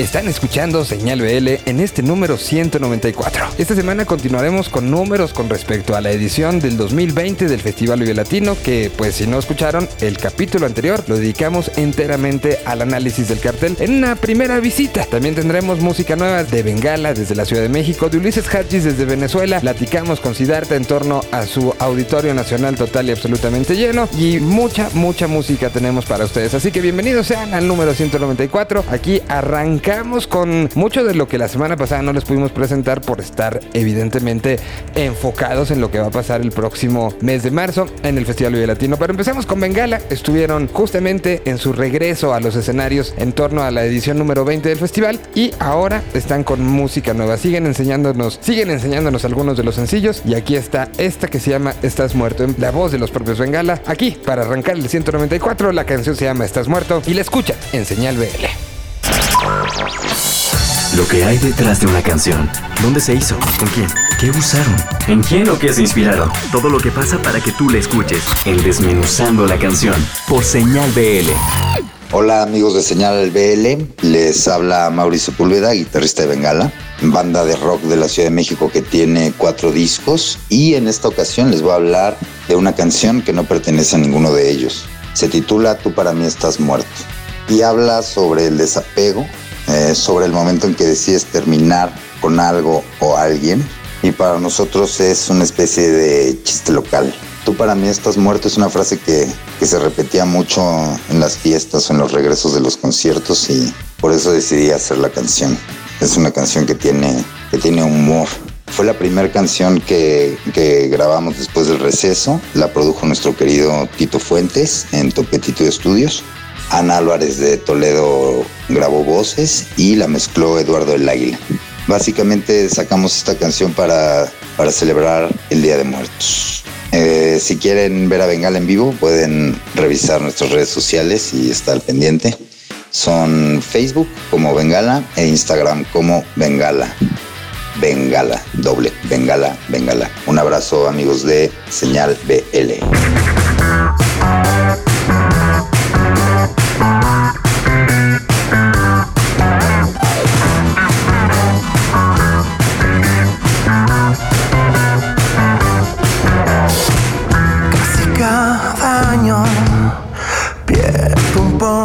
Están escuchando Señal BL en este número 194. Esta semana continuaremos con números con respecto a la edición del 2020 del Festival Vive Latino, que pues si no escucharon, el capítulo anterior lo dedicamos enteramente al análisis del cartel en una primera visita. También tendremos música nueva de Bengala desde la Ciudad de México, de Ulises Hadjis desde Venezuela, platicamos con Siddhartha en torno a su auditorio nacional total y absolutamente lleno y mucha, mucha música tenemos para ustedes. Así que bienvenidos sean al número 194. Aquí arranca con mucho de lo que la semana pasada no les pudimos presentar por estar evidentemente enfocados en lo que va a pasar el próximo mes de marzo en el Festival Vive Latino. Pero empezamos con Bengala. Estuvieron justamente en su regreso a los escenarios en torno a la edición número 20 del festival y ahora están con música nueva. Siguen enseñándonos, siguen enseñándonos algunos de los sencillos y aquí está esta que se llama Estás Muerto, en la voz de los propios Bengala. Aquí, para arrancar el 194, la canción se llama Estás Muerto y la escucha en Señal BL. Lo que hay detrás de una canción. ¿Dónde se hizo? ¿Con quién? ¿Qué usaron? ¿En quién o qué se inspiraron? Todo lo que pasa para que tú la escuches. En Desmenuzando la canción. Por Señal BL. Hola amigos de Señal BL, les habla Mauricio Pulveda, guitarrista de Bengala, banda de rock de la Ciudad de México que tiene cuatro discos y en esta ocasión les voy a hablar de una canción que no pertenece a ninguno de ellos. Se titula Tú para mí estás muerto y habla sobre el desapego, eh, sobre el momento en que decides terminar con algo o alguien. Y para nosotros es una especie de chiste local. Tú para mí estás muerto es una frase que, que se repetía mucho en las fiestas o en los regresos de los conciertos y por eso decidí hacer la canción. Es una canción que tiene, que tiene humor. Fue la primera canción que, que, grabamos después del receso. La produjo nuestro querido Tito Fuentes en Topetito Estudios. Ana Álvarez de Toledo grabó voces y la mezcló Eduardo El Águila. Básicamente sacamos esta canción para, para celebrar el Día de Muertos. Eh, si quieren ver a Bengala en vivo, pueden revisar nuestras redes sociales y estar pendiente. Son Facebook como Bengala e Instagram como Bengala. Bengala, doble, Bengala, Bengala. Un abrazo amigos de Señal BL.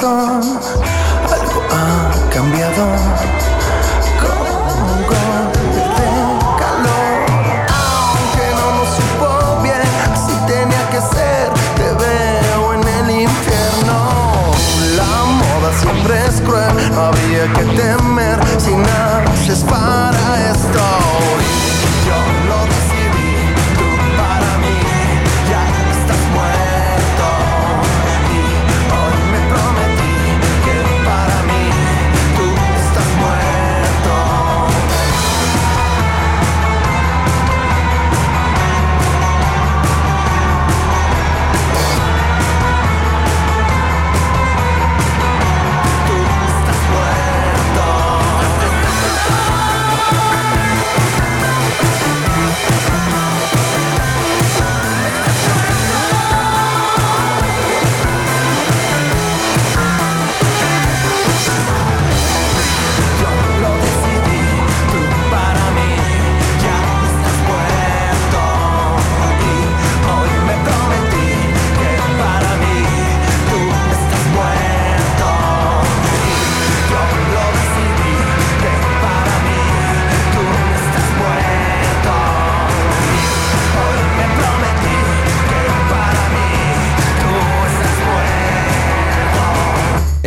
Sun.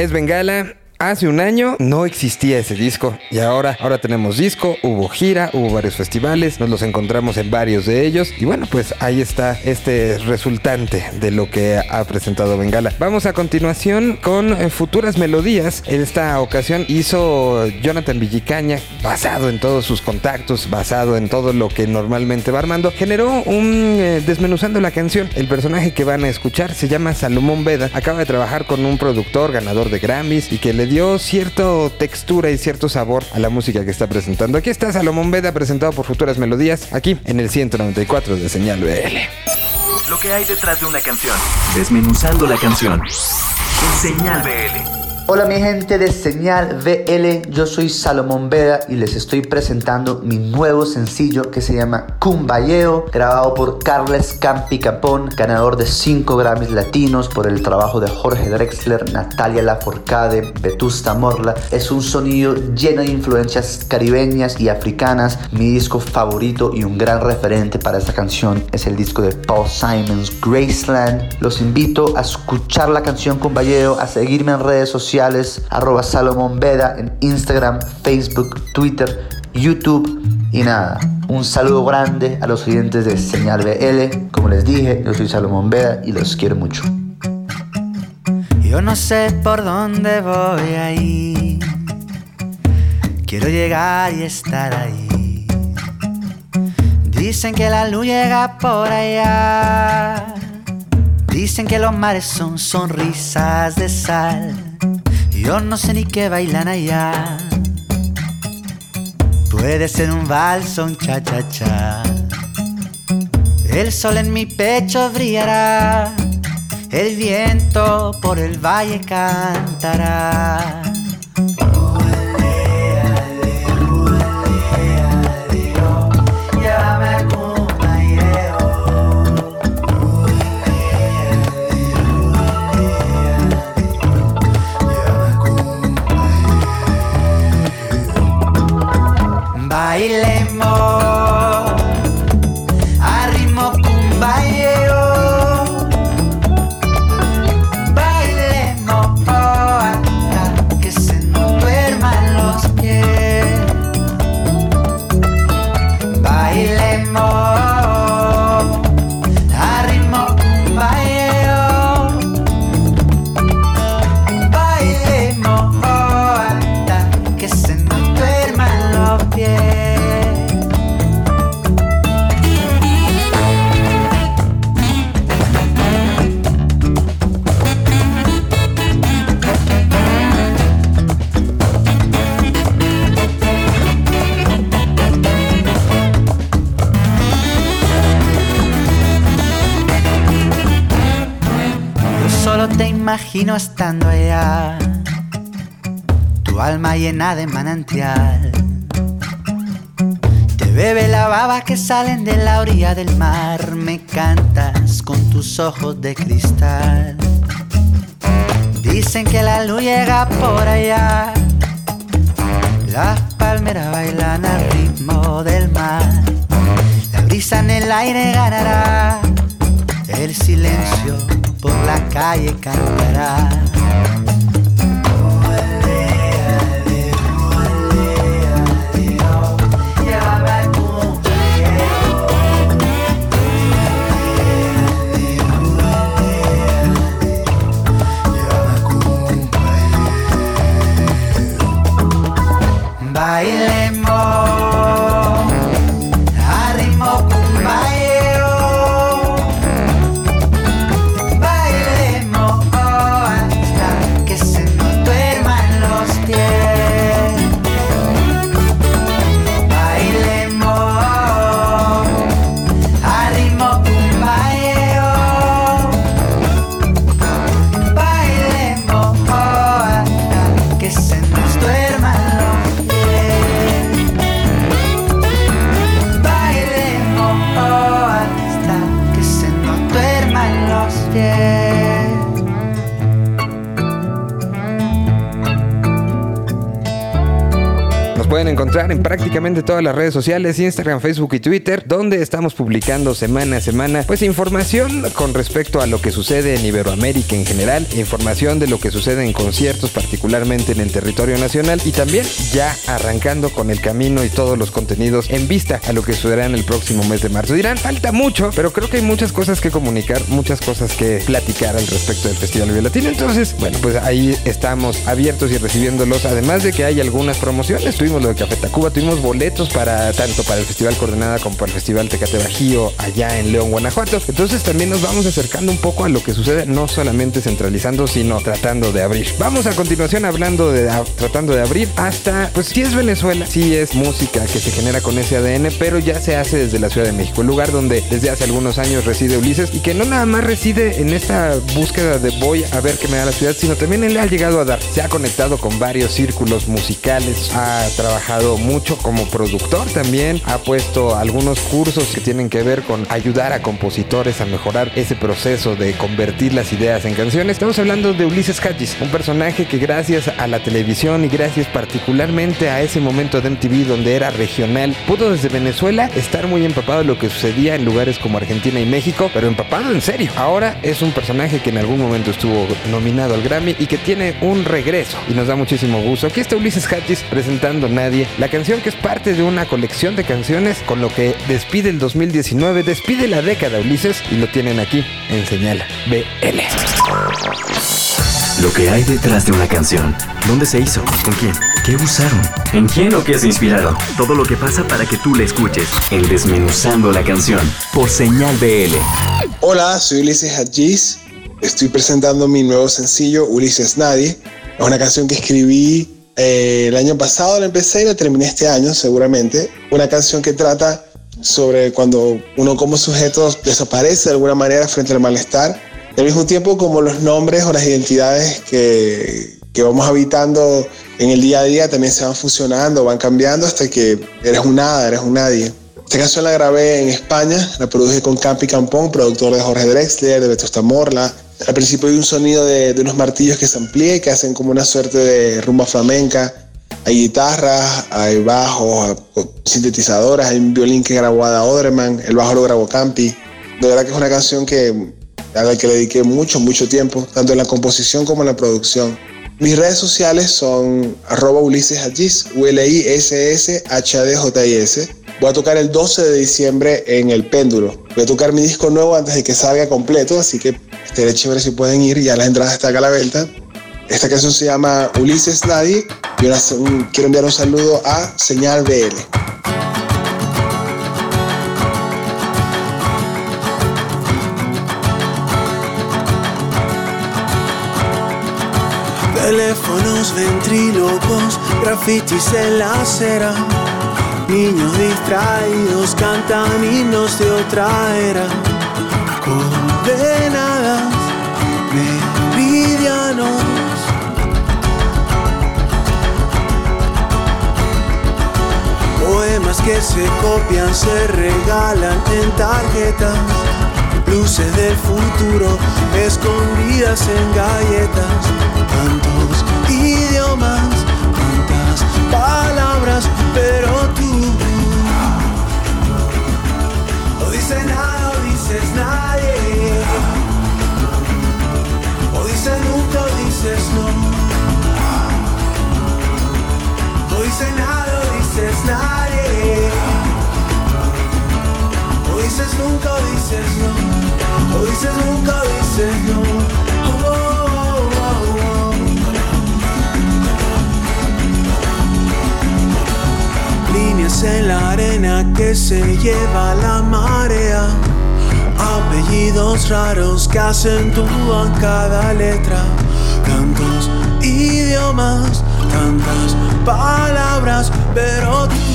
Es Bengala. Hace un año no existía ese disco y ahora, ahora tenemos disco, hubo gira, hubo varios festivales, nos los encontramos en varios de ellos y bueno, pues ahí está este resultante de lo que ha presentado Bengala. Vamos a continuación con eh, futuras melodías. En esta ocasión hizo Jonathan Villicaña, basado en todos sus contactos, basado en todo lo que normalmente va armando, generó un eh, desmenuzando la canción. El personaje que van a escuchar se llama Salomón Veda. Acaba de trabajar con un productor ganador de Grammys y que le dio cierta textura y cierto sabor a la música que está presentando. Aquí está Salomón Veda presentado por Futuras Melodías, aquí en el 194 de Señal BL. Lo que hay detrás de una canción. Desmenuzando la canción. En Señal BL. Hola mi gente de Señal VL, yo soy Salomón Veda y les estoy presentando mi nuevo sencillo que se llama Cumbayeo, grabado por Carles Campi Capón, ganador de 5 Grammys latinos por el trabajo de Jorge Drexler, Natalia Laforcade, Vetusta Morla. Es un sonido lleno de influencias caribeñas y africanas. Mi disco favorito y un gran referente para esta canción es el disco de Paul Simons, Graceland. Los invito a escuchar la canción Cumbayeo, a seguirme en redes sociales arroba Salomón Veda en Instagram, Facebook, Twitter, YouTube y nada. Un saludo grande a los oyentes de Señal BL. Como les dije, yo soy Salomón Veda y los quiero mucho. Yo no sé por dónde voy ahí. Quiero llegar y estar ahí. Dicen que la luz llega por allá. Dicen que los mares son sonrisas de sal. Yo no sé ni qué bailan allá. Puede ser un vals cha-cha-cha. El sol en mi pecho brillará. El viento por el valle cantará. Imagino estando allá, tu alma llena de manantial. Te bebe la baba que salen de la orilla del mar, me cantas con tus ojos de cristal. Dicen que la luz llega por allá, las palmeras bailan al ritmo del mar, la brisa en el aire ganará. El silencio por la calle cantará. En prácticamente todas las redes sociales, Instagram, Facebook y Twitter, donde estamos publicando semana a semana pues información con respecto a lo que sucede en Iberoamérica en general, información de lo que sucede en conciertos, particularmente en el territorio nacional y también ya arrancando con el camino y todos los contenidos en vista a lo que sucederá en el próximo mes de marzo. Dirán, falta mucho, pero creo que hay muchas cosas que comunicar, muchas cosas que platicar al respecto del Festival Vive. Entonces, bueno, pues ahí estamos abiertos y recibiéndolos. Además de que hay algunas promociones, tuvimos lo de Café Tacuba, tuvimos boletos para tanto para el Festival Coordenada como para el Festival Tecate Bajío allá en León, Guanajuato. Entonces también nos vamos acercando un poco a lo que sucede, no solamente centralizando, sino tratando de abrir. Vamos a continuación hablando de tratando de abrir hasta, pues si es Venezuela, si es música que se genera con ese ADN, pero ya se hace desde la Ciudad de México, el lugar donde desde hace algunos años reside Ulises y que no nada más reside en esta búsqueda de voy a ver qué me da la ciudad, sino también él ha llegado a dar. Se ha conectado con varios círculos musicales, ha trabajado mucho como productor también, ha puesto algunos cursos que tienen que ver con ayudar a compositores a mejorar ese proceso de convertir las ideas en canciones. Estamos hablando de Ulises Hadjis, un personaje que gracias a la televisión y gracias particularmente a ese momento de MTV donde era regional, pudo desde Venezuela estar muy empapado de lo que sucedía en lugares como Argentina y México, pero empapado en serio. Ahora es un personaje que en algún momento estuvo nominado al Grammy y que tiene un regreso y nos da muchísimo gusto. Aquí está Ulises Hatchis presentando Nadie, la canción que es parte de una colección de canciones con lo que despide el 2019, despide la década Ulises y lo tienen aquí en Señal BL. Lo que hay detrás de una canción. ¿Dónde se hizo? ¿Con quién? ¿Qué usaron? ¿En quién o qué se inspiraron? Todo lo que pasa para que tú la escuches. En Desmenuzando la canción. Por Señal BL. Hola, soy Ulises Hadjis. Estoy presentando mi nuevo sencillo, Ulises Nadie. Es una canción que escribí eh, el año pasado, la empecé y la terminé este año, seguramente. Una canción que trata sobre cuando uno como sujeto desaparece de alguna manera frente al malestar. Al mismo tiempo como los nombres o las identidades que, que vamos habitando en el día a día también se van fusionando, van cambiando hasta que eres un nada, eres un nadie. Esta canción la grabé en España, la produje con Campi Campón, productor de Jorge Drexler, de Beto Morla. Al principio hay un sonido de, unos martillos que se amplían, que hacen como una suerte de rumba flamenca. Hay guitarras, hay bajos, sintetizadoras, hay un violín que grabó Ada Oderman, el bajo lo grabó Campi. De verdad que es una canción que, a la que le dediqué mucho, mucho tiempo, tanto en la composición como en la producción. Mis redes sociales son arroba Ulises u l i s s Voy a tocar el 12 de diciembre en El Péndulo. Voy a tocar mi disco nuevo antes de que salga completo, así que estaría chévere si pueden ir, ya las entradas están a la venta. Esta canción se llama Ulises Nadie y quiero enviar un saludo a Señal BL. Teléfonos ventrílocos, grafitis en la acera. Niños distraídos cantan himnos de otra era. Condenadas, meridianos. Poemas que se copian, se regalan en tarjetas luces del futuro escondidas en galletas. Tantos idiomas, palabras, pero tú no dices nada, dices nadie. O dices nunca, o dices no. No dices nada, dices nadie. O dices nunca, o dices no. O dices nunca, o dices no. En la arena que se lleva la marea. Apellidos raros que acentúan cada letra. Tantos idiomas, tantas palabras, pero tú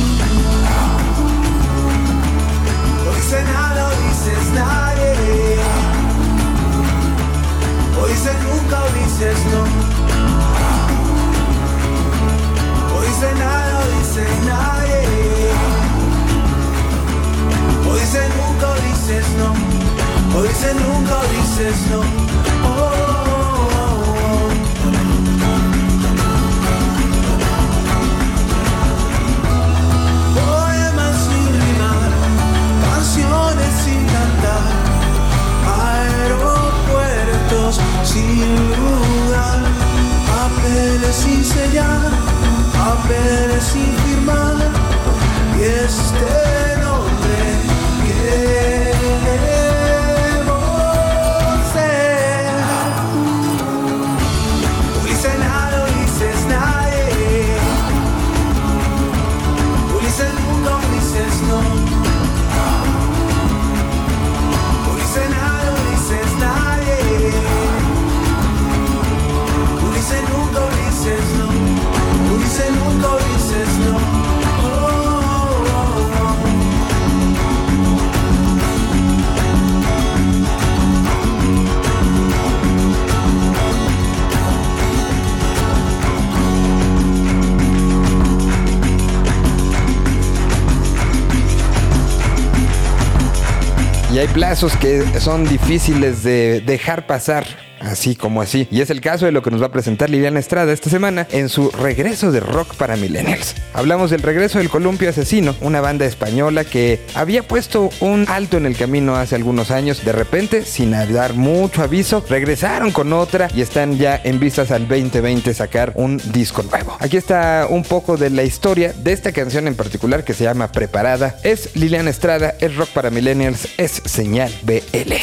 plazos que son difíciles de dejar pasar así como así. Y es el caso de lo que nos va a presentar Liliana Estrada esta semana en su regreso de rock para millennials. Hablamos del regreso del Columpio Asesino, una banda española que había puesto un alto en el camino hace algunos años. De repente, sin dar mucho aviso, regresaron con otra y están ya en vistas al 2020 sacar un disco nuevo. Aquí está un poco de la historia de esta canción en particular que se llama Preparada. Es Liliana Estrada, es rock para millennials, es señal BL.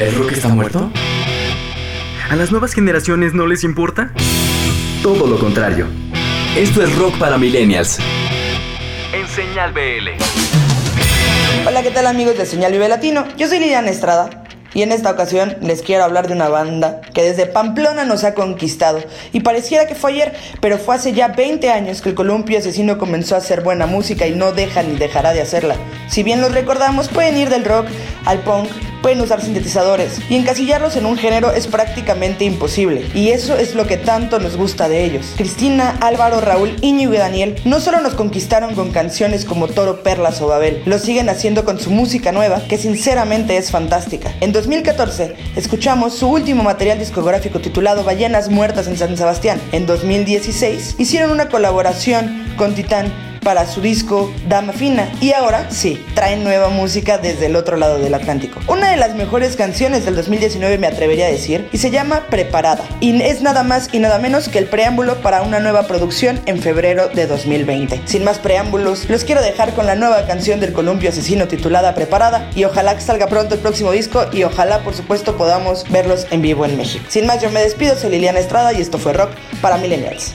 ¿El rock está muerto? ¿A las nuevas generaciones no les importa? Todo lo contrario. Esto es rock para millennials. En Señal BL. Hola, ¿qué tal amigos de Señal Vive Latino? Yo soy Liliana Estrada y en esta ocasión les quiero hablar de una banda que desde Pamplona nos ha conquistado y pareciera que fue ayer, pero fue hace ya 20 años que el Columpio Asesino comenzó a hacer buena música y no deja ni dejará de hacerla. Si bien los recordamos, pueden ir del rock al punk, pueden usar sintetizadores y encasillarlos en un género es prácticamente imposible y eso es lo que tanto nos gusta de ellos. Cristina, Álvaro, Raúl, Íñigo y Daniel no solo nos conquistaron con canciones como Toro, Perlas o Babel, lo siguen haciendo con su música nueva que sinceramente es fantástica. En 2014 escuchamos su último material discográfico titulado Ballenas Muertas en San Sebastián. En 2016 hicieron una colaboración con Titán para su disco Dama Fina. Y ahora sí, traen nueva música desde el otro lado del Atlántico. Una de las mejores canciones del 2019 me atrevería a decir y se llama Preparada. Y es nada más y nada menos que el preámbulo para una nueva producción en febrero de 2020. Sin más preámbulos, los quiero dejar con la nueva canción del Columpio Asesino titulada Preparada y ojalá que salga pronto el próximo disco y ojalá por supuesto podamos verlos en vivo en México. Sin más, yo me despido, soy Liliana Estrada y esto fue Rock para Millennials.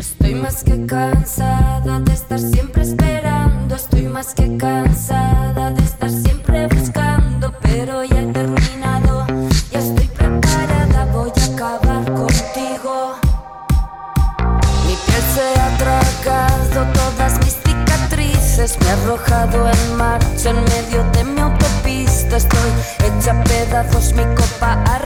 Estoy más que cansada de estar siempre esperando. Estoy más que cansada de estar siempre buscando. Pero ya he terminado, ya estoy preparada. Voy a acabar contigo. Mi piel se ha tragado todas mis cicatrices. Me ha arrojado en marcha en medio de mi autopista. Estoy hecha pedazos, mi copa ha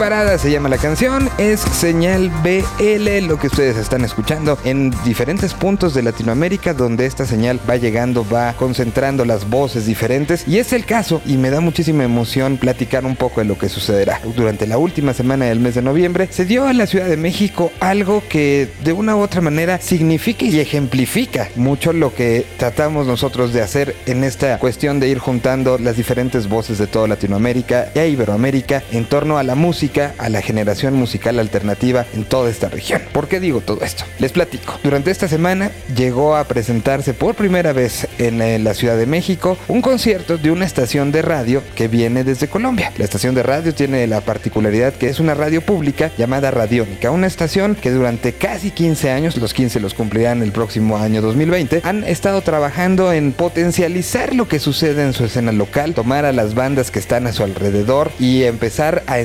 Preparada se llama la canción, es señal BL, lo que ustedes están escuchando en diferentes puntos de Latinoamérica donde esta señal va llegando, va concentrando las voces diferentes y es el caso y me da muchísima emoción platicar un poco de lo que sucederá. Durante la última semana del mes de noviembre se dio en la Ciudad de México algo que de una u otra manera significa y ejemplifica mucho lo que tratamos nosotros de hacer en esta cuestión de ir juntando las diferentes voces de toda Latinoamérica e Iberoamérica en torno a la música, a la generación musical alternativa en toda esta región. ¿Por qué digo todo esto? Les platico. Durante esta semana llegó a presentarse por primera vez en eh, la Ciudad de México un concierto de una estación de radio que viene desde Colombia. La estación de radio tiene la particularidad que es una radio pública llamada Radiónica, una estación que durante casi 15 años, los 15 los cumplirán el próximo año 2020, han estado trabajando en potencializar lo que sucede en su escena local, tomar a las bandas que están a su alrededor y empezar a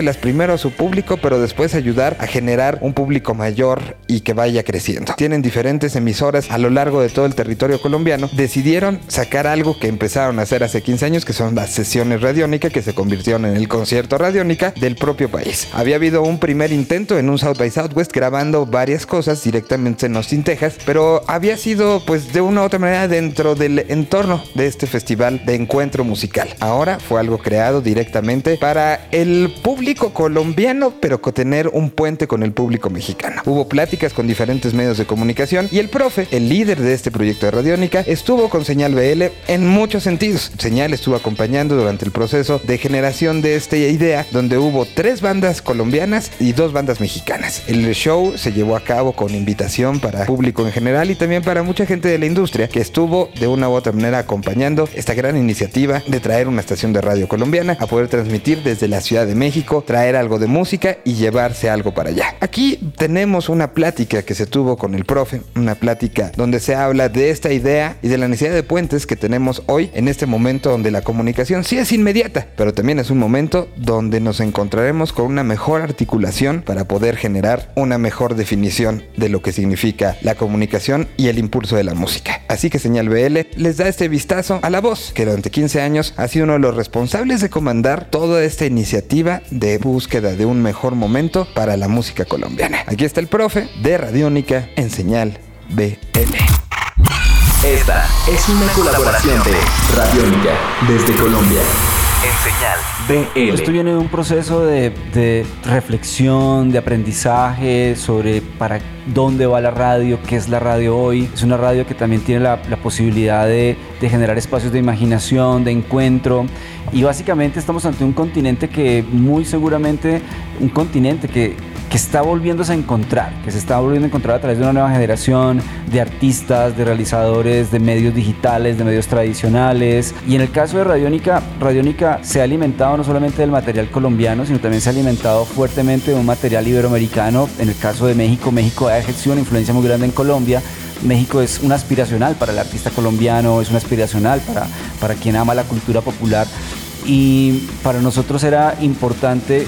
enseñárselas primero a su público, pero después ayudar a generar un público mayor y que vaya creciendo. Tienen diferentes emisoras a lo largo de todo el territorio colombiano. Decidieron sacar algo que empezaron a hacer hace 15 años, que son las sesiones radiónicas que se convirtieron en el concierto radiónica del propio país. Había habido un primer intento en un South by Southwest grabando varias cosas directamente en Austin, Texas, pero había sido pues de una u otra manera dentro del entorno de este festival de encuentro musical. Ahora fue algo creado directamente para el público colombiano, pero con tener un puente con el público mexicano. Hubo pláticas con diferentes medios de comunicación y el profe, el líder de este proyecto de Radiónica, estuvo con Señal BL en muchos sentidos. Señal estuvo acompañando durante el proceso de generación de esta idea, donde hubo tres bandas colombianas y dos bandas mexicanas. El show se llevó a cabo con invitación para público en general y también para mucha gente de la industria que estuvo de una u otra manera acompañando esta gran iniciativa de traer una estación de radio colombiana a poder transmitir desde la Ciudad de México, traer algo de música y llevarse algo para allá. Aquí tenemos una plática que se tuvo con el profe, una plática donde se habla de esta idea y de la necesidad de puentes que tenemos hoy en este momento donde la comunicación sí es inmediata, pero también es un momento donde nos encontraremos con una mejor articulación para poder generar una mejor definición de lo que significa la comunicación y el impulso de la música. Así que Señal BL les da este vistazo a la voz, que durante 15 años ha sido uno de los responsables de comandar toda esta iniciativa de búsqueda de un mejor momento para la música colombiana. Aquí está el profe de Radiónica en Señal BL. Esta es una colaboración de Radiónica desde Colombia. En señal BL. Esto viene de un proceso de, de reflexión, de aprendizaje sobre para dónde va la radio, qué es la radio hoy. Es una radio que también tiene la, la posibilidad de, de generar espacios de imaginación, de encuentro. Y básicamente estamos ante un continente que muy seguramente, un continente que, que está volviéndose a encontrar, que se está volviendo a encontrar a través de una nueva generación de artistas, de realizadores, de medios digitales, de medios tradicionales. Y en el caso de Radiónica, Radiónica se ha alimentado no solamente del material colombiano, sino también se ha alimentado fuertemente de un material iberoamericano. En el caso de México, México ha ejercido una influencia muy grande en Colombia. México es un aspiracional para el artista colombiano, es un aspiracional para, para quien ama la cultura popular. Y para nosotros era importante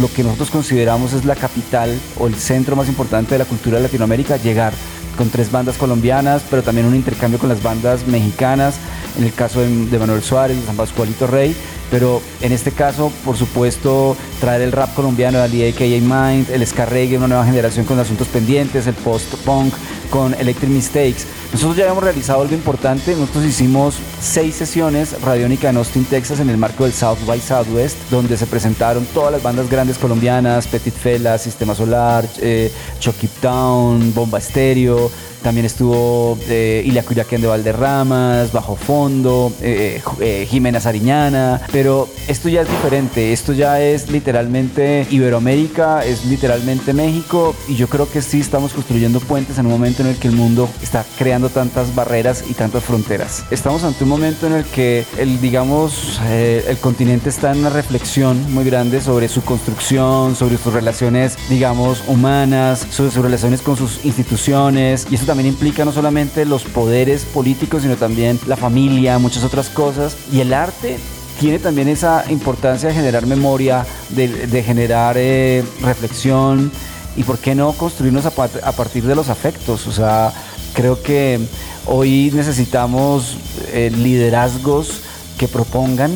lo que nosotros consideramos es la capital o el centro más importante de la cultura de Latinoamérica, llegar con tres bandas colombianas, pero también un intercambio con las bandas mexicanas, en el caso de, Manuel Suárez, San Pascualito Rey, pero en este caso, por supuesto, traer el rap colombiano, Ali AKA Mind, el ska reggae, una nueva generación con asuntos pendientes, el post-punk con Electric Mistakes. Nosotros ya habíamos realizado algo importante, nosotros hicimos seis sesiones radiónica en Austin, Texas, en el marco del South by Southwest, donde se presentaron todas las bandas grandes colombianas, Petit Fela, Sistema Solar, eh, Chucky Town, Bomba Estéreo, también estuvo eh, Ilia de Valderramas, Bajo Fondo, eh, eh, Jimena Sariñana, pero esto ya es diferente, esto ya es literalmente Iberoamérica, es literalmente México. Y yo creo que sí estamos construyendo puentes en un momento en el que el mundo está creando tantas barreras y tantas fronteras. Estamos ante un momento en el que el, digamos, eh, el continente está en una reflexión muy grande sobre su construcción, sobre sus relaciones, digamos, humanas, sobre sus relaciones con sus instituciones. Y eso también implica no solamente los poderes políticos, sino también la familia, muchas otras cosas. Y el arte tiene también esa importancia de generar memoria, de, generar eh, reflexión y por qué no construirnos a partir de los afectos. O sea, creo que hoy necesitamos eh, liderazgos que propongan,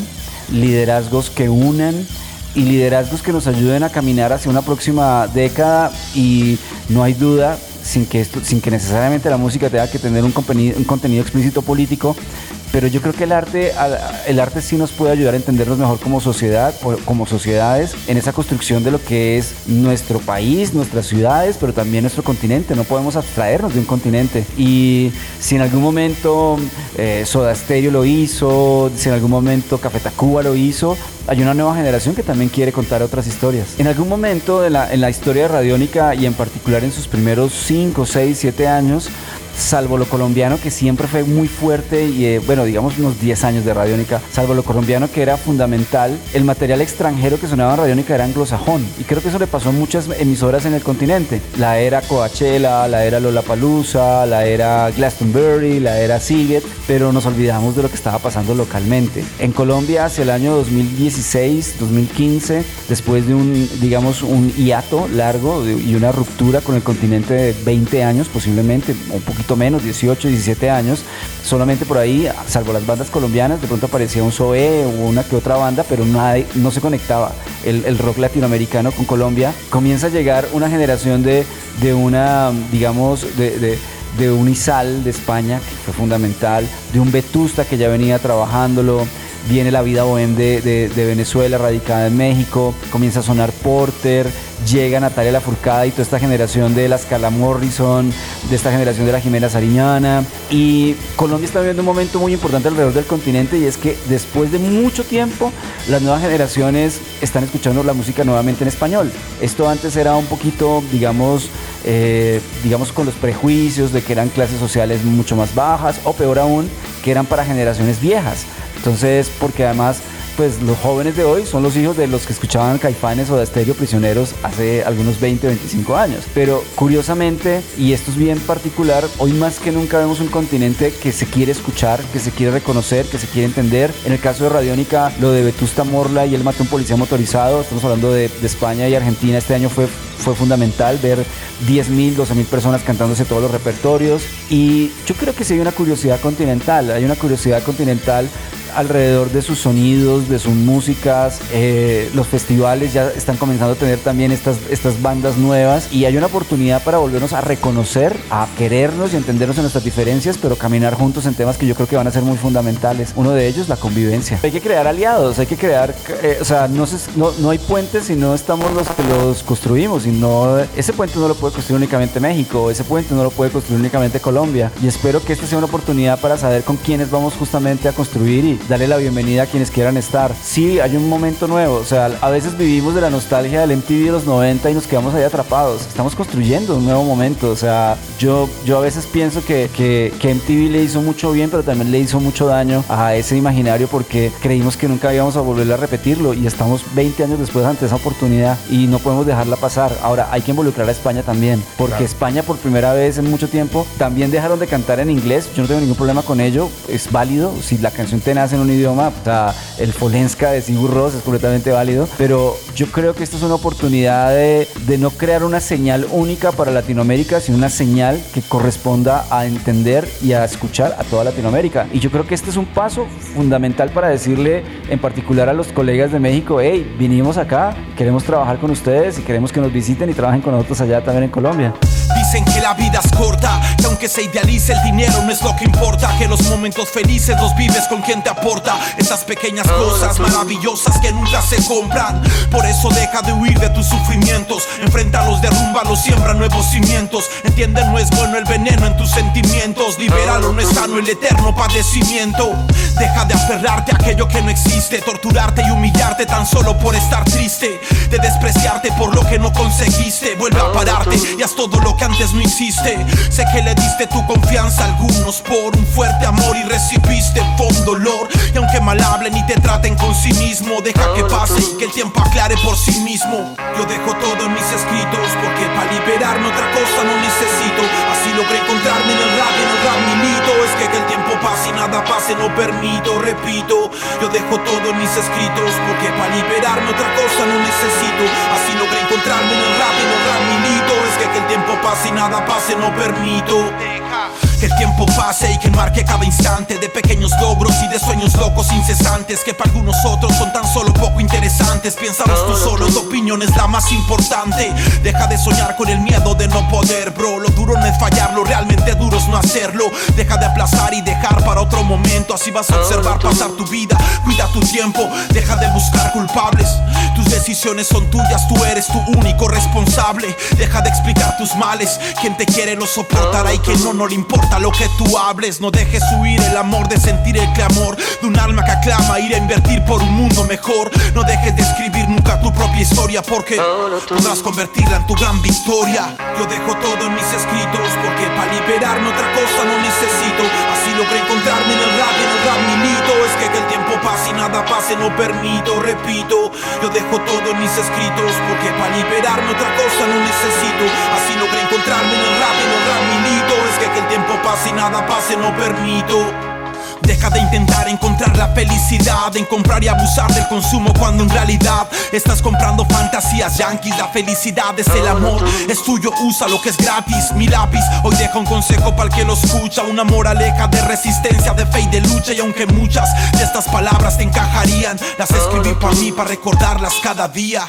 liderazgos que unan y liderazgos que nos ayuden a caminar hacia una próxima década y no hay duda sin que, esto, sin que necesariamente la música tenga que tener un contenido, un contenido explícito político, pero yo creo que el arte, el arte sí nos puede ayudar a entendernos mejor como sociedad, como sociedades, en esa construcción de lo que es nuestro país, nuestras ciudades, pero también nuestro continente. No podemos abstraernos de un continente. Y si en algún momento eh, Soda Stereo lo hizo, si en algún momento Café Tacuba lo hizo, hay una nueva generación que también quiere contar otras historias. En algún momento en la historia Radiónica y en particular en sus primeros 5, 6, 7 años, salvo lo colombiano que siempre fue muy fuerte y eh, bueno, digamos unos 10 años de Radiónica, salvo lo colombiano que era fundamental, el material extranjero que sonaba en Radiónica era anglosajón y creo que eso le pasó a muchas emisoras en el continente. La era Coachella, la era Lollapalooza, la era Glastonbury, la era Silviet, pero nos olvidamos de lo que estaba pasando localmente. En Colombia hacia el año 2016, 2015, después de un digamos un hiato largo y una ruptura con el continente de 20 años posiblemente, un poquito menos, 18, 17 años, solamente por ahí, salvo las bandas colombianas, de pronto aparecía un SOE o una que otra banda, pero nadie, no se conectaba el, rock latinoamericano con Colombia. Comienza a llegar una generación de, de una, digamos, de, de un Izal de España, que fue fundamental, de un Vetusta que ya venía trabajándolo, viene la vida bohem de, de, Venezuela, radicada en México, comienza a sonar Porter, llega Natalia Lafourcade y toda esta generación de la Scala Morrison, de esta generación de la Jimena Sariñana. Y Colombia está viviendo un momento muy importante alrededor del continente y es que después de mucho tiempo las nuevas generaciones están escuchando la música nuevamente en español. Esto antes era un poquito, digamos, eh, digamos con los prejuicios de que eran clases sociales mucho más bajas o peor aún, que eran para generaciones viejas. Entonces, porque además pues los jóvenes de hoy son los hijos de los que escuchaban Caifanes o de Estéreo Prisioneros hace algunos 20 o 25 años. Pero curiosamente, y esto es bien particular, hoy más que nunca vemos un continente que se quiere escuchar, que se quiere reconocer, que se quiere entender. En el caso de Radiónica, lo de Vetusta Morla y él mató un policía motorizado, estamos hablando de, España y Argentina, este año fue, fue fundamental ver 10.000, 12.000 personas cantándose todos los repertorios. Y yo creo que sí hay una curiosidad continental, hay una curiosidad continental alrededor de sus sonidos, de sus músicas. Eh, los festivales ya están comenzando a tener también estas, estas bandas nuevas y hay una oportunidad para volvernos a reconocer, a querernos y entendernos en nuestras diferencias, pero caminar juntos en temas que yo creo que van a ser muy fundamentales. Uno de ellos, la convivencia. Hay que crear aliados, hay que crear, eh, o sea, no, no, no, hay puentes si no estamos los que los construimos. Y no, ese puente no lo puede construir únicamente México, ese puente no lo puede construir únicamente Colombia. Y espero que esta sea una oportunidad para saber con quiénes vamos justamente a construir y darle la bienvenida a quienes quieran estar. Sí, hay un momento nuevo, o sea, a veces vivimos de la nostalgia del MTV de los 90 y nos quedamos ahí atrapados. Estamos construyendo un nuevo momento, o sea, yo, yo a veces pienso que, que, que MTV le hizo mucho bien, pero también le hizo mucho daño a ese imaginario porque creímos que nunca íbamos a volver a repetirlo y estamos 20 años después ante esa oportunidad y no podemos dejarla pasar. Ahora, hay que involucrar a España también, porque España por primera vez en mucho tiempo también dejaron de cantar en inglés. Yo no tengo ningún problema con ello, es válido. Si la canción te nace en un idioma, o sea, el Folenska de Sigur Ross es completamente válido, pero yo creo que esto es una oportunidad de, de no crear una señal única para Latinoamérica, sino una señal que corresponda a entender y a escuchar a toda Latinoamérica. Y yo creo que este es un paso fundamental para decirle en particular a los colegas de México, hey, vinimos acá, queremos trabajar con ustedes y queremos que nos visiten y trabajen con nosotros allá también en Colombia. Dicen que la vida es corta, que aunque se idealice el dinero no es lo que importa, que los momentos felices los vives con quien te aporta esas pequeñas cosas maravillosas que nunca se compran. Por eso deja de huir de tus sufrimientos, enfréntalos, derrúmbalos, siembra nuevos cimientos. Entiende, no es bueno el veneno en tus sentimientos, libéralo, no es sano el eterno padecimiento. Deja de aferrarte a aquello que no existe, torturarte y humillarte tan solo por estar triste, de despreciarte por lo que no conseguiste. Vuelve a pararte y haz todo lo que antes no hiciste. Sé que le diste tu confianza a algunos por un fuerte amor y recibiste fondo dolor. Y aunque mal hablen y te traten con sí mismo, deja que pase y que el tiempo aclare por sí mismo. Yo dejo todo en mis escritos porque para liberarme otra cosa no necesito. Así logré encontrarme en el rap y en el rap milito. Es que que el tiempo pase y nada pase no permito, repito. Yo dejo todo en mis escritos porque para liberarme otra cosa no necesito. Así logré encontrarme en el rap y en el rap milito. Es que que el tiempo pase y nada pase no permito. Que el tiempo pase y que marque cada instante de pequeños logros y de sueños locos incesantes que para algunos otros son tan solo poco interesantes. Piénsalos tú solo, tu opinión es la más importante. Deja de soñar con el miedo de no poder, bro. Lo duro no es fallar, lo realmente duro es no hacerlo. Deja de aplazar y dejar para otro momento. Así vas a observar pasar tu vida. Cuida tu tiempo, deja de buscar culpables. Tus son tuyas, tú eres tu único responsable. Deja de explicar tus males. Quien te quiere lo soportará y que no, no le importa lo que tú hables. No dejes huir el amor de sentir el clamor de un alma que aclama ir a invertir por un mundo mejor. No dejes de escribir nunca tu propia historia porque podrás convertirla en tu gran victoria. Yo dejo todo en mis escritos porque para liberarme otra cosa no necesito. Así logré encontrarme en el rap y en el rap milito. Es que que el tiempo pase y nada pase no permito, repito. Yo dejo todo en mis escritos porque para liberarme otra cosa no necesito. Así logré encontrarme en el rap y el rap milito. Es que que el tiempo pase y nada pase no permito. Deja de intentar encontrar la felicidad en comprar y abusar del consumo cuando en realidad estás comprando fantasías yankees. La felicidad es el amor, es tuyo, usa lo que es gratis. Mi lápiz hoy deja un consejo para el que lo escucha. Una moraleja de resistencia, de fe y de lucha. Y aunque muchas de estas palabras te encajarían, las escribí para mí, para recordarlas cada día.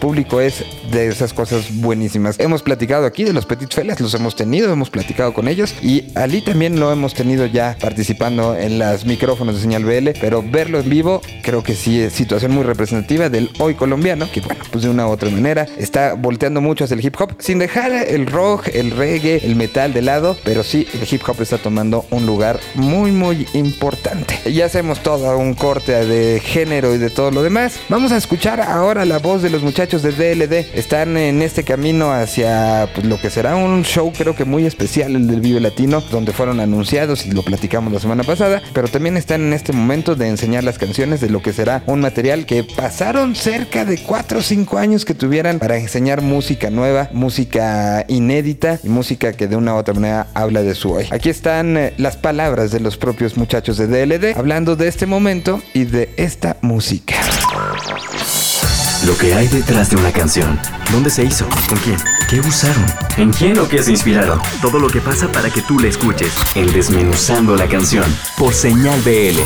público es de esas cosas buenísimas. Hemos platicado aquí de los Petit Felas, los hemos tenido, hemos platicado con ellos y Ali también lo hemos tenido ya participando en las micrófonos de señal BL, pero verlo en vivo creo que sí es situación muy representativa del hoy colombiano, que bueno, pues de una u otra manera está volteando mucho hacia el hip hop, sin dejar el rock, el reggae, el metal de lado, pero sí el hip hop está tomando un lugar muy muy importante. Ya hacemos todo un corte de género y de todo lo demás. Vamos a escuchar ahora la voz de los muchachos de DLD. Están en este camino hacia pues, lo que será un show creo que muy especial, el del Vive Latino, donde fueron anunciados y lo platicamos la semana pasada, pero también están en este momento de enseñar las canciones de lo que será un material que pasaron cerca de 4 o 5 años que tuvieran para enseñar música nueva, música inédita y música que de una u otra manera habla de su hoy. Aquí están eh, las palabras de los propios muchachos de DLD hablando de este momento y de esta música. Lo que hay detrás de una canción. ¿Dónde se hizo? ¿Con quién? ¿Qué usaron? ¿En quién o qué se inspiraron? Todo lo que pasa para que tú la escuches. En Desmenuzando la canción. Por Señal BL.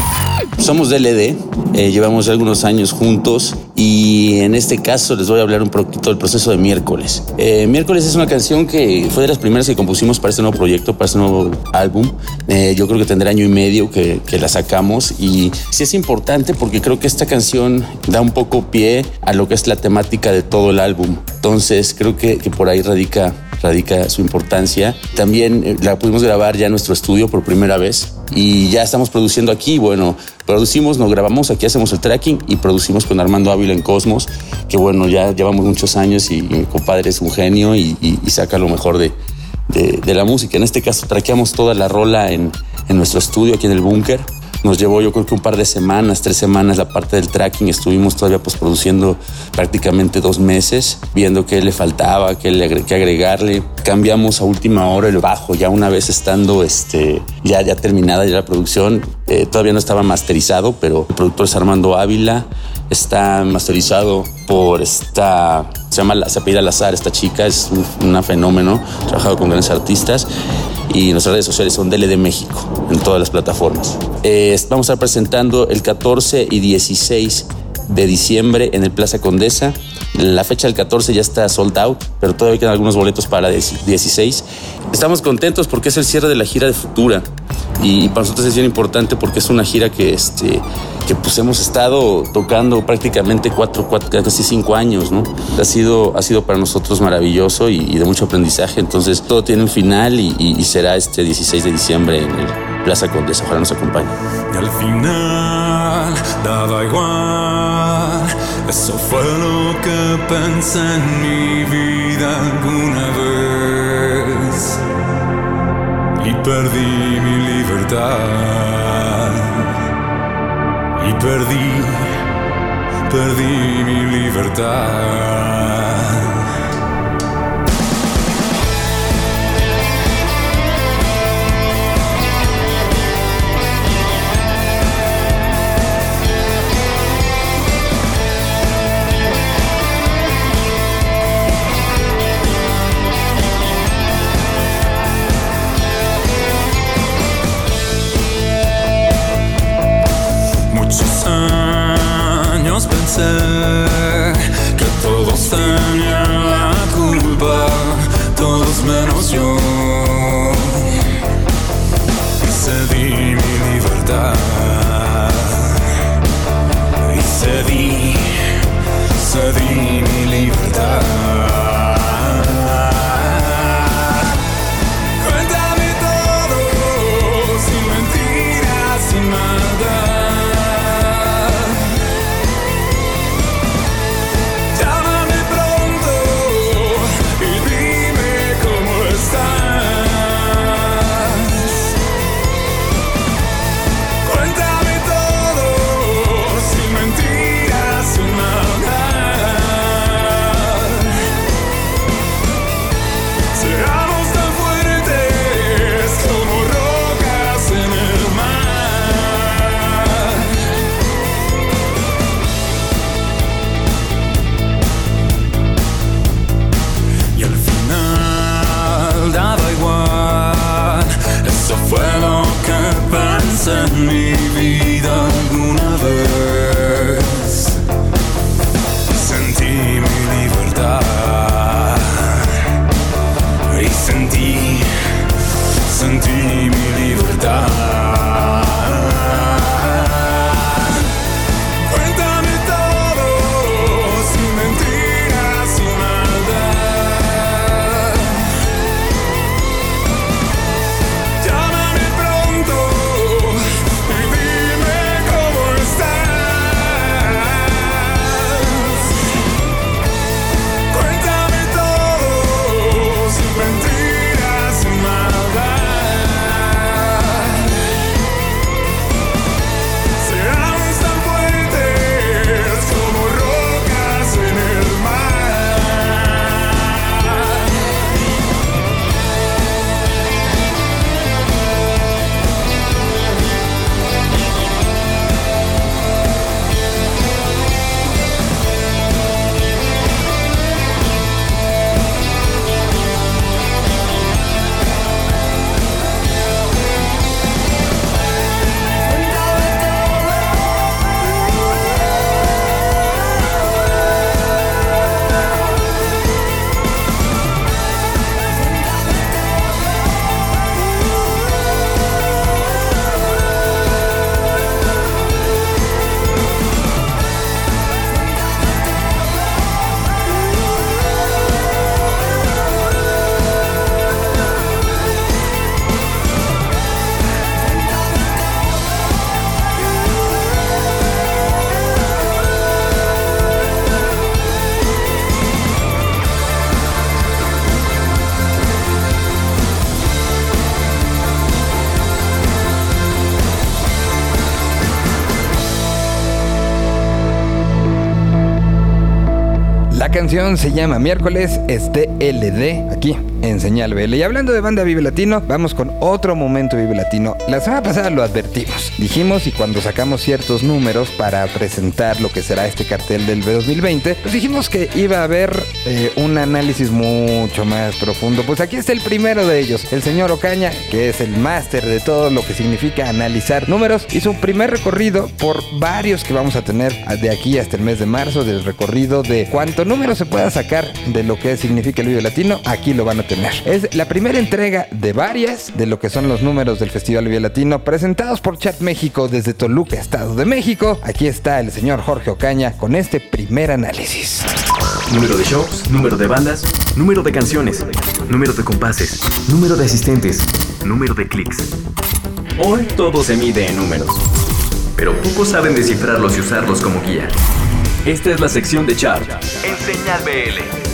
Somos DLD, eh, llevamos algunos años juntos y en este caso les voy a hablar un poquito del proceso de Miércoles. Eh, Miércoles es una canción que fue de las primeras que compusimos para este nuevo proyecto, para este nuevo álbum. Eh, yo creo que tendrá año y medio que, que la sacamos y sí es importante porque creo que esta canción da un poco pie a lo que es la temática de todo el álbum. Entonces creo que, por ahí radica radica su importancia. También eh, la pudimos grabar ya en nuestro estudio por primera vez y ya estamos produciendo aquí. Bueno, producimos, nos grabamos, aquí hacemos el tracking y producimos con Armando Ávila en Cosmos, que bueno, ya llevamos muchos años y, mi compadre es un genio y, y- saca lo mejor de, de- de la música. En este caso, traqueamos toda la rola en, en nuestro estudio aquí en el búnker. Nos llevó yo creo que un par de semanas, tres semanas la parte del tracking. Estuvimos todavía pues produciendo prácticamente dos meses, viendo qué le faltaba, qué, le, qué agregarle. Cambiamos a última hora el bajo, ya una vez estando este, ya, ya terminada ya la producción. Eh, todavía no estaba masterizado, pero el productor es Armando Ávila. Está masterizado por esta, se llama, apellida Lazar, esta chica es un- fenómeno, trabajado con grandes artistas y nuestras redes sociales son DLD México en todas las plataformas. Eh, vamos a estar presentando el 14 y 16 de diciembre en el Plaza Condesa. La fecha del 14 ya está sold out, pero todavía quedan algunos boletos para el 16. Estamos contentos porque es el cierre de la gira de Futura y para nosotros es bien importante porque es una gira que, este, que pues hemos estado tocando prácticamente cuatro, cuatro casi cinco años, ¿no? Ha sido, ha sido para nosotros maravilloso y, de mucho aprendizaje. Entonces todo tiene un final y será este 16 de diciembre en el Plaza Condesa. Ojalá nos acompañe. Y al final daba igual. Eso fue lo que pensé en mi vida alguna vez. Y perdí mi libertad. Perdí, perdí mi libertad. Años canción se llama Miércoles, es TLD, aquí en Señal BL. Y hablando de banda Vive Latino, vamos con otro momento Vive Latino. La semana pasada lo advertimos. Dijimos y cuando sacamos ciertos números para presentar lo que será este cartel del B2020, pues dijimos que iba a haber eh, un análisis mucho más profundo. Pues aquí está el primero de ellos, el señor Ocaña, que es el máster de todo lo que significa analizar números. Hizo un primer recorrido por varios que vamos a tener de aquí hasta el mes de marzo, del recorrido de cuánto número se pueda sacar de lo que significa el Vive Latino, aquí lo van a tener. Es la primera entrega de varias de lo que son los números del Festival Vive Latino presentados por Chat México desde Toluca, Estado de México. Aquí está el señor Jorge Ocaña con este primer análisis. Número de shows, número de bandas, número de canciones, número de compases, número de asistentes, número de clics. Hoy todo se mide en números, pero pocos saben descifrarlos y usarlos como guía. Esta es la sección de chart en Señal BL.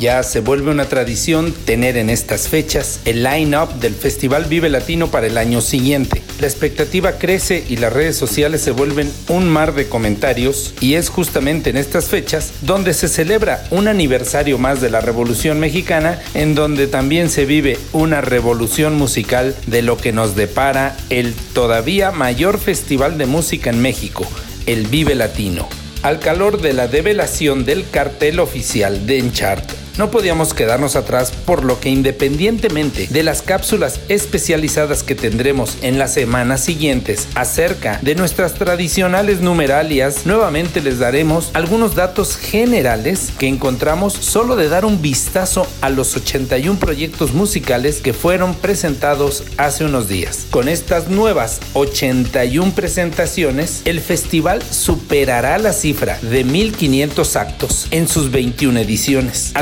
Ya se vuelve una tradición tener en estas fechas el line-up del Festival Vive Latino para el año siguiente. La expectativa crece y las redes sociales se vuelven un mar de comentarios y es justamente en estas fechas donde se celebra un aniversario más de la Revolución Mexicana en donde también se vive una revolución musical de lo que nos depara el todavía mayor festival de música en México, el Vive Latino. Al calor de la develación del cartel oficial de Enchart, no podíamos quedarnos atrás por lo que independientemente de las cápsulas especializadas que tendremos en las semanas siguientes acerca de nuestras tradicionales numeralias, nuevamente les daremos algunos datos generales que encontramos solo de dar un vistazo a los 81 proyectos musicales que fueron presentados hace unos días. Con estas nuevas 81 presentaciones, el festival superará la cifra de 1500 actos en sus 21 ediciones,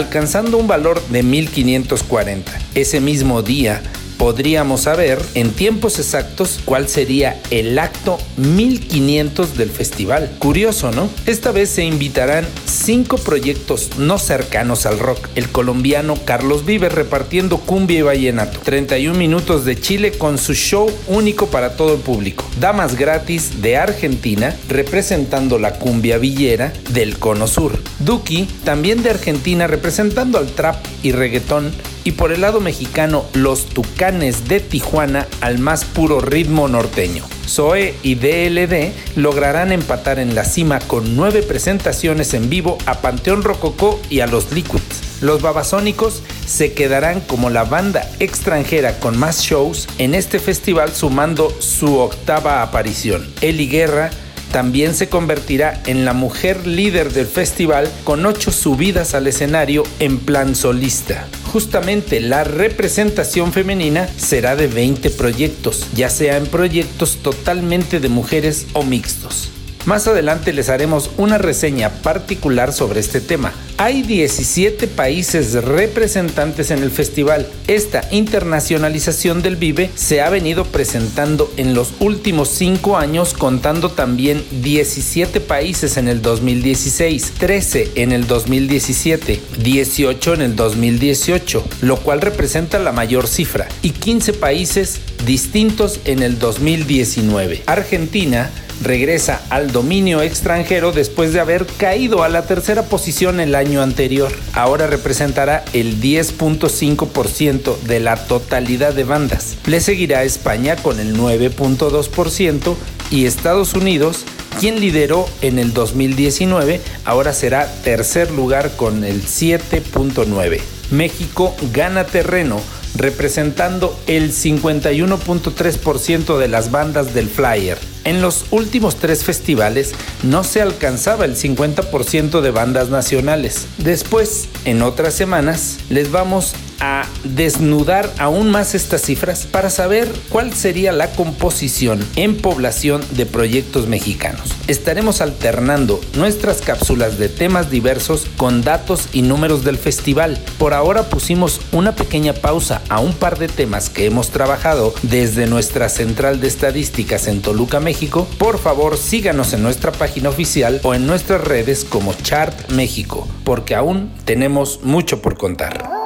un valor de 1540. Ese mismo día podríamos saber en tiempos exactos cuál sería el acto 1500 del festival. Curioso, ¿no? Esta vez se invitarán cinco proyectos no cercanos al rock. El colombiano Carlos Vives repartiendo cumbia y vallenato. 31 minutos de Chile con su show único para todo el público. Damas gratis de Argentina representando la cumbia villera del Cono Sur. Duki también de Argentina representando al trap y reggaetón y por el lado mexicano los Tucanes de Tijuana al más puro ritmo norteño. Zoe y DLD lograrán empatar en la cima con nueve presentaciones en vivo a Panteón Rococó y a los Liquids. Los Babasónicos se quedarán como la banda extranjera con más shows en este festival sumando su octava aparición. Eli Guerra también se convertirá en la mujer líder del festival con ocho subidas al escenario en plan solista. Justamente la representación femenina será de 20 proyectos, ya sea en proyectos totalmente de mujeres o mixtos. Más adelante les haremos una reseña particular sobre este tema. Hay 17 países representantes en el festival. Esta internacionalización del Vive se ha venido presentando en los últimos 5 años, contando también 17 países en el 2016, 13 en el 2017, 18 en el 2018, lo cual representa la mayor cifra, y 15 países distintos en el 2019. Argentina regresa al dominio extranjero después de haber caído a la tercera posición el año anterior. Ahora representará el 10.5% de la totalidad de bandas. Le seguirá España con el 9.2% y Estados Unidos quien lideró en el 2019, ahora será tercer lugar con el 7.9. México gana terreno representando el 51.3% de las bandas del Flyer. En los últimos tres festivales no se alcanzaba el 50% de bandas nacionales. Después, en otras semanas, les vamos a desnudar aún más estas cifras para saber cuál sería la composición en población de proyectos mexicanos. Estaremos alternando nuestras cápsulas de temas diversos con datos y números del festival. Por ahora pusimos una pequeña pausa a un par de temas que hemos trabajado desde nuestra central de estadísticas en Toluca, México. Por favor, síganos en nuestra página oficial o en nuestras redes como Chart México, porque aún tenemos mucho por contar.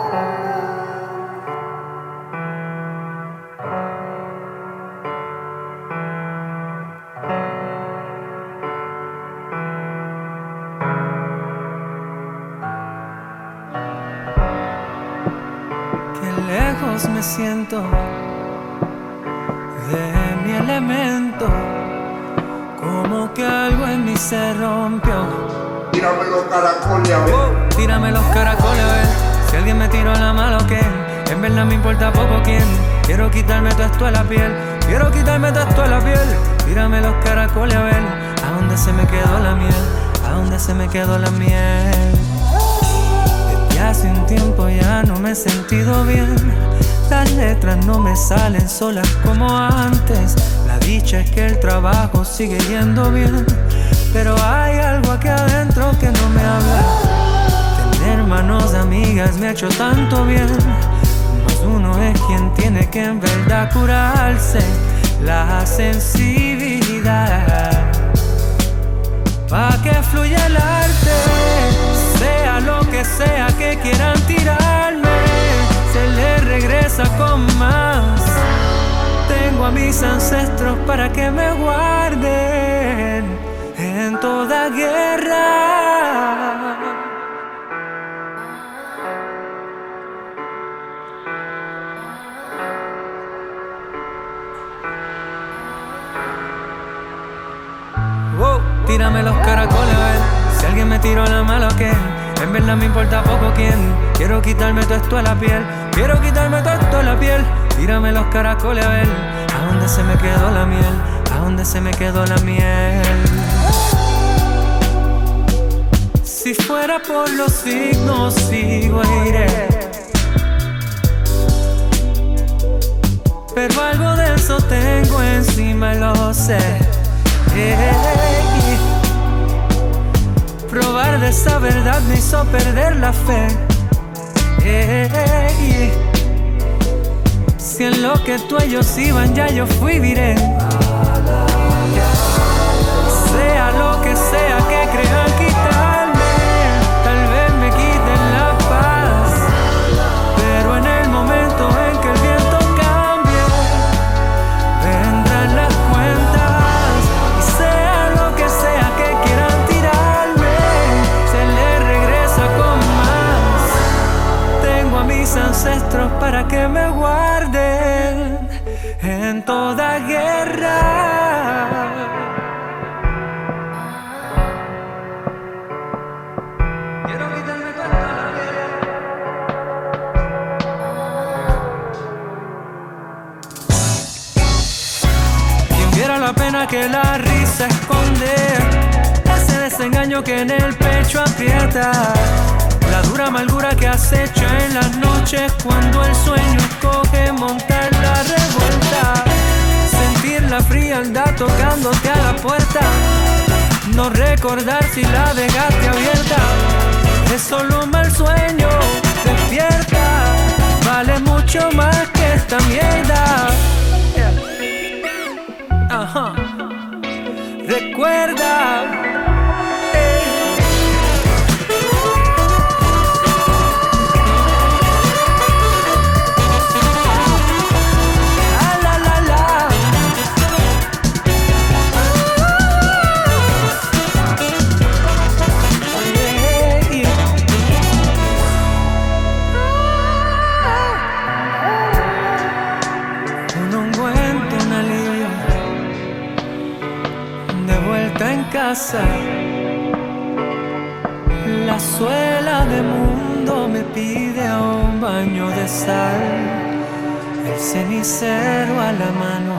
Importa poco quién. Quiero quitarme todo esto de la piel. Quiero quitarme todo esto de la piel. Tírame los caracoles a ver a dónde se me quedó la miel. A dónde se me quedó la miel. hace un tiempo ya no me he sentido bien. Las letras no me salen solas como antes. La dicha es que el trabajo sigue yendo bien. Pero hay algo aquí adentro que no me habla. Tener manos amigas me ha hecho tanto bien. Uno es quien tiene que en verdad curarse la sensibilidad. Pa' que fluya el arte, sea lo que sea que quieran tirarme, se le regresa con más. Tengo a mis ancestros para que me guarden en toda guerra. Tírame los caracoles a ver si alguien me tiró la mala o qué. En verdad me importa poco quién. Quiero quitarme todo esto de la piel. Quiero quitarme todo esto de la piel. Tírame los caracoles a ver a dónde se me quedó la miel. A dónde se me quedó la miel. Si fuera por los signos, sigo e iré. Pero algo de eso tengo encima, lo sé. Probar de esa verdad me hizo perder la fe. Si en lo que tú ellos iban ya yo fui viré. Sea lo que sea que crean quitarme, para que me guarden en toda guerra. Quien viera la pena que la risa esconde, ese desengaño que en el pecho aprieta, la dura amargura que acecha en las noches cuando el sueño escoge montar la revuelta, sentir la frialdad tocándote a la puerta, no recordar si la dejaste abierta, es solo un mal sueño, despierta, vale mucho más que esta mierda. Casa. La suela de mundo me pide un baño de sal. El cenicero a la mano.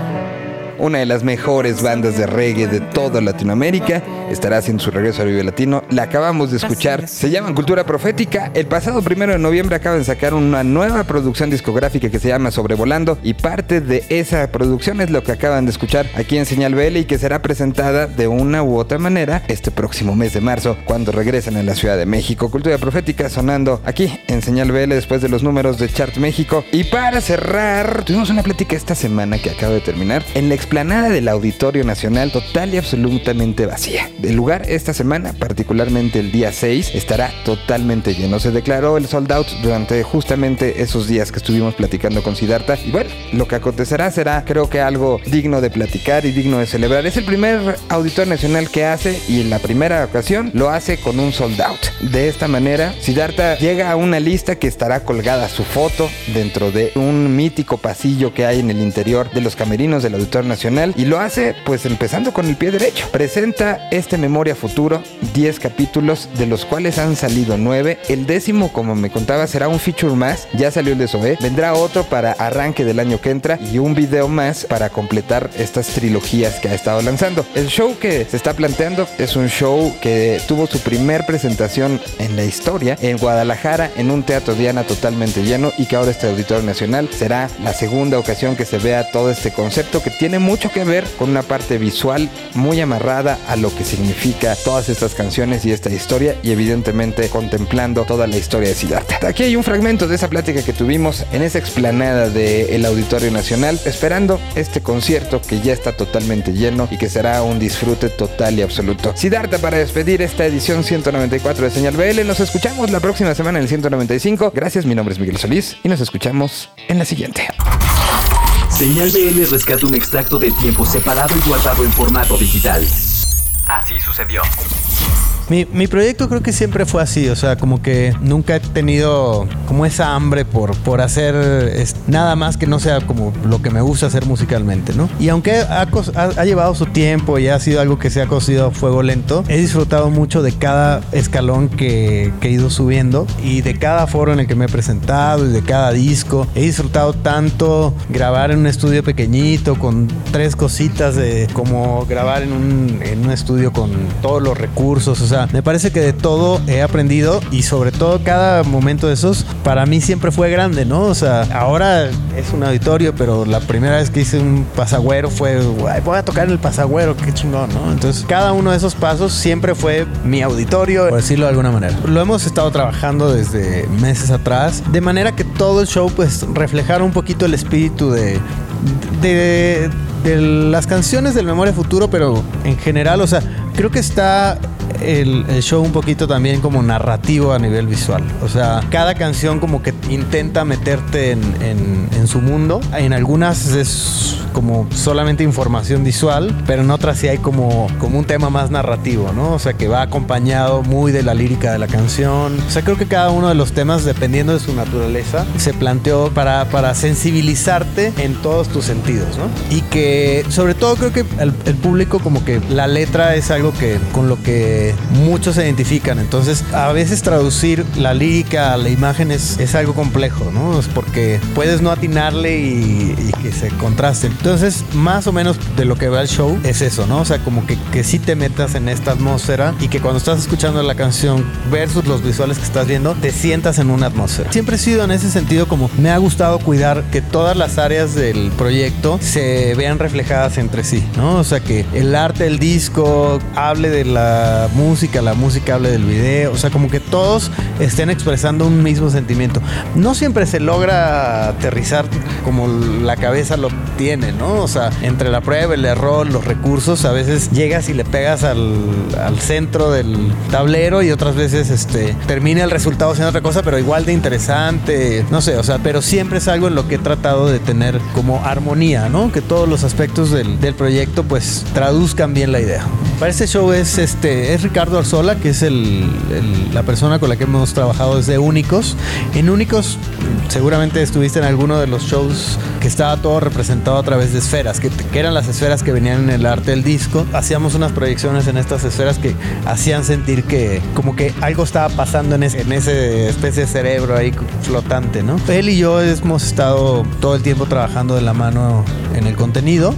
Una de las mejores bandas de reggae de toda Latinoamérica estará haciendo su regreso al Vive Latino. La acabamos de escuchar. Se llaman Cultura Profética. El pasado primero de noviembre acaban de sacar una nueva producción discográfica que se llama Sobrevolando. Y parte de esa producción es lo que acaban de escuchar aquí en Señal BL y que será presentada de una u otra manera este próximo mes de marzo cuando regresen a la Ciudad de México. Cultura Profética sonando aquí en Señal BL después de los números de Chart México. Y para cerrar, tuvimos una plática esta semana que acaba de terminar en la explanada del Auditorio Nacional total y absolutamente vacía. El lugar esta semana, particularmente el día 6, estará totalmente lleno. Se declaró el sold out durante justamente esos días que estuvimos platicando con Siddhartha. Y bueno, lo que acontecerá será creo que algo digno de platicar y digno de celebrar. Es el primer Auditorio Nacional que hace y en la primera ocasión lo hace con un sold out. De esta manera, Siddhartha llega a una lista que estará colgada su foto dentro de un mítico pasillo que hay en el interior de los camerinos del Auditorio Nacional y lo hace pues empezando con el pie derecho. Presenta este este Memoria Futuro 10 capítulos, de los cuales han salido 9. El décimo, como me contaba, será un feature más. Ya salió el de Zoé. Vendrá otro para arranque del año que entra y un video más para completar estas trilogías que ha estado lanzando. El show que se está planteando es un show que tuvo su primer presentación en la historia en Guadalajara en un teatro Diana totalmente lleno y que ahora este Auditorio Nacional será la segunda ocasión que se vea todo este concepto que tiene mucho que ver con una parte visual muy amarrada a lo que significa todas estas canciones y esta historia y evidentemente contemplando toda la historia de Siddhartha. Aquí hay un fragmento de esa plática que tuvimos en esa explanada del Auditorio Nacional esperando este concierto que ya está totalmente lleno y que será un disfrute total y absoluto. Siddhartha para despedir esta edición 194 de Señal BL. Nos escuchamos la próxima semana en el 195. Gracias, mi nombre es Miguel Solís y nos escuchamos en la siguiente. Señal BL rescata un extracto de tiempo separado y guardado en formato digital. Así sucedió. Mi, mi proyecto creo que siempre fue así, o sea, como que nunca he tenido como esa hambre por, por hacer es- nada más que no sea como lo que me gusta hacer musicalmente, ¿no? Y aunque ha, ha- ha llevado su tiempo y ha sido algo que se ha cocido a fuego lento, he disfrutado mucho de cada escalón que, que he ido subiendo y de cada foro en el que me he presentado y de cada disco. He disfrutado tanto grabar en un estudio pequeñito con tres cositas de como grabar en un, en un estudio con todos los recursos. O sea, me parece que de todo he aprendido y sobre todo cada momento de esos para mí siempre fue grande, ¿no? O sea, ahora es un auditorio, pero la primera vez que hice un pasagüero fue, "Guay, voy a tocar en el pasagüero, qué chingón, ¿no? Entonces, cada uno de esos pasos siempre fue mi auditorio, por decirlo de alguna manera. Lo hemos estado trabajando desde meses atrás, de manera que todo el show pues reflejara un poquito el espíritu de de, de las canciones del Memoria Futuro, pero en general, o sea, creo que está el, el show un poquito también como narrativo a nivel visual. O sea, cada canción como que intenta meterte en, en- en su mundo. En algunas es como solamente información visual, pero en otras sí hay como, como un tema más narrativo, ¿no? O sea, que va acompañado muy de la lírica de la canción. O sea, creo que cada uno de los temas, dependiendo de su naturaleza, se planteó para, para sensibilizarte en todos tus sentidos, ¿no? Y que sobre todo creo que el, el público como que la letra es algo que con lo que muchos se identifican. Entonces, a veces traducir la lírica a la imagen es, es algo complejo, ¿no? Es porque puedes no atinarle y, y que se contrasten. Entonces, más o menos de lo que va el show es eso, ¿no? O sea, como que, que sí te metas en esta atmósfera y que cuando estás escuchando la canción versus los visuales que estás viendo, te sientas en una atmósfera. Siempre he sido en ese sentido como me ha gustado cuidar que todas las áreas del proyecto se vean reflejadas entre sí, ¿no? O sea, que el arte del disco hable de la música, la música hable del video, o sea, como que todos estén expresando un mismo sentimiento. No siempre se logra aterrizar como la cabeza lo tiene, ¿no? O sea, entre la prueba, el error, los recursos, a veces llegas y le pegas al, al centro del tablero y otras veces este, termina el resultado siendo otra cosa, pero igual de interesante, no sé, o sea, pero siempre es algo en lo que he tratado de tener como armonía, ¿no? Que todos los aspectos del, del proyecto pues traduzcan bien la idea. Para este show es este es Ricardo Arzola, que es el, el- la persona con la que hemos trabajado desde Únicos. En Únicos seguramente estuviste en alguno de los shows que estaba todo representado a través de esferas, que, que eran las esferas que venían en el arte del disco. Hacíamos unas proyecciones en estas esferas que hacían sentir que como que algo estaba pasando en ese, en ese especie de cerebro ahí flotante, ¿no? Él y yo hemos estado todo el tiempo trabajando de la mano en el contenido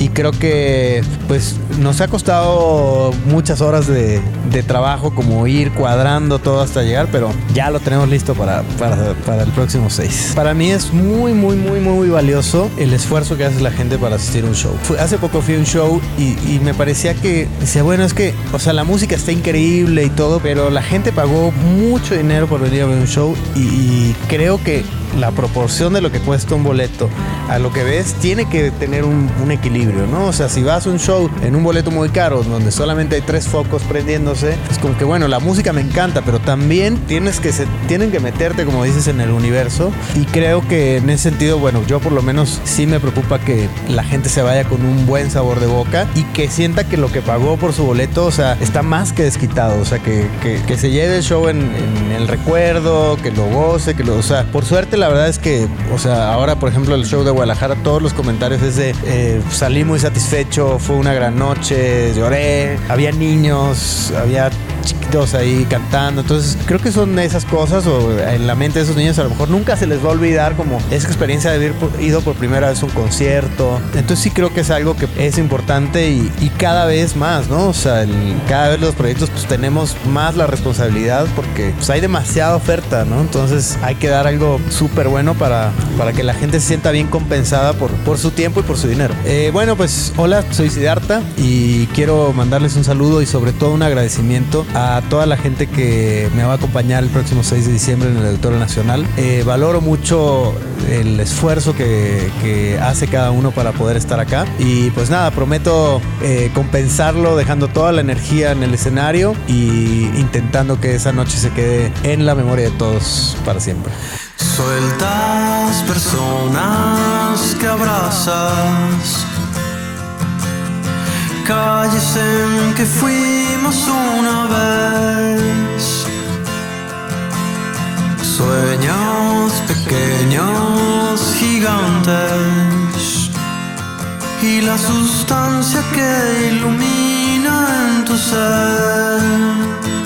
y creo que pues nos ha costado muchas horas de, trabajo como ir cuadrando todo hasta llegar, pero ya lo tenemos listo para, para, el próximo 6. Para mí es muy, muy, muy, muy valioso el esfuerzo que hace la gente para asistir a un show. Hace poco fui a un show y, me parecía que, decía, bueno, es que, o sea, la música está increíble y todo, pero la gente pagó mucho dinero por venir a ver un show y creo que la proporción de lo que cuesta un boleto a lo que ves tiene que tener un, un equilibrio, ¿no? O sea, si vas a un show en un boleto muy caro donde solamente hay tres focos prendiéndose, es como que bueno, la música me encanta, pero también tienes que se, tienen que meterte, como dices, en el universo y creo que en ese sentido, bueno, yo por lo menos sí me preocupa que la gente se vaya con un buen sabor de boca y que sienta que lo que pagó por su boleto, o sea, está más que desquitado, o sea, que, que- que se lleve el show en, en el recuerdo, que lo goce, que lo, o sea, por suerte la verdad es que, o sea, ahora por ejemplo el show de Guadalajara, todos los comentarios es de eh, salí muy satisfecho, fue una gran noche, lloré, había niños, había chiquitos ahí cantando. Entonces, creo que son esas cosas o en la mente de esos niños a lo mejor nunca se les va a olvidar como esa experiencia de haber ido por primera vez a un concierto. Entonces, sí creo que es algo que es importante y, cada vez más, ¿no? O sea, cada vez los proyectos pues tenemos más la responsabilidad porque pues, hay demasiada oferta, ¿no? Entonces, hay que dar algo súper bueno para, para que la gente se sienta bien compensada por, por su tiempo y por su dinero. Eh, bueno, pues hola, soy Siddhartha y quiero mandarles un saludo y sobre todo un agradecimiento a toda la gente que me va a acompañar el próximo 6 de diciembre en el Auditorio Nacional. Eh, valoro mucho el esfuerzo que, hace cada uno para poder estar acá y pues nada, prometo eh, compensarlo dejando toda la energía en el escenario y intentando que esa noche se quede en la memoria de todos para siempre. Sueltas personas que abrazas, calles en que fuimos una vez, sueños pequeños, gigantes, y la sustancia que ilumina en tu ser.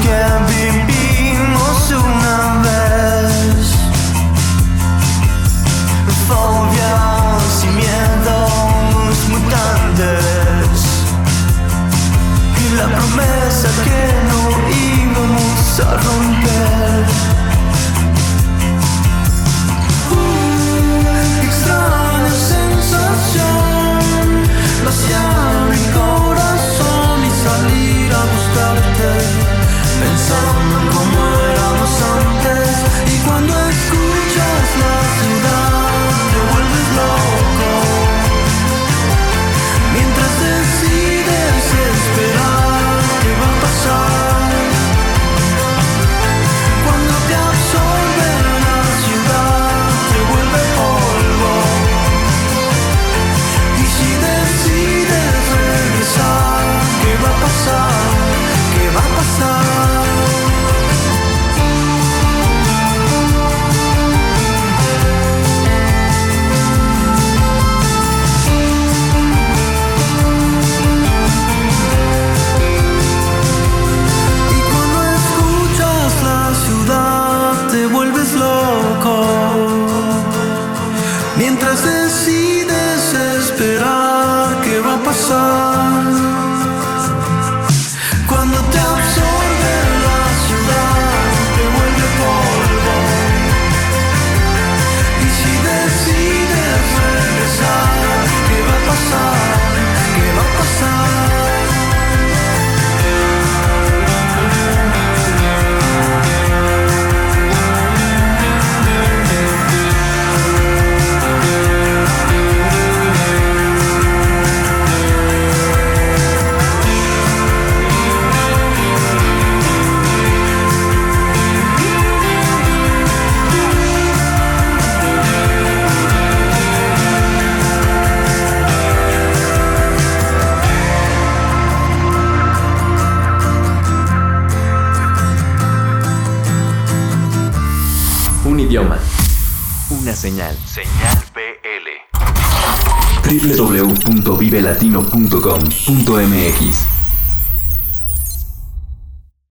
Viajes que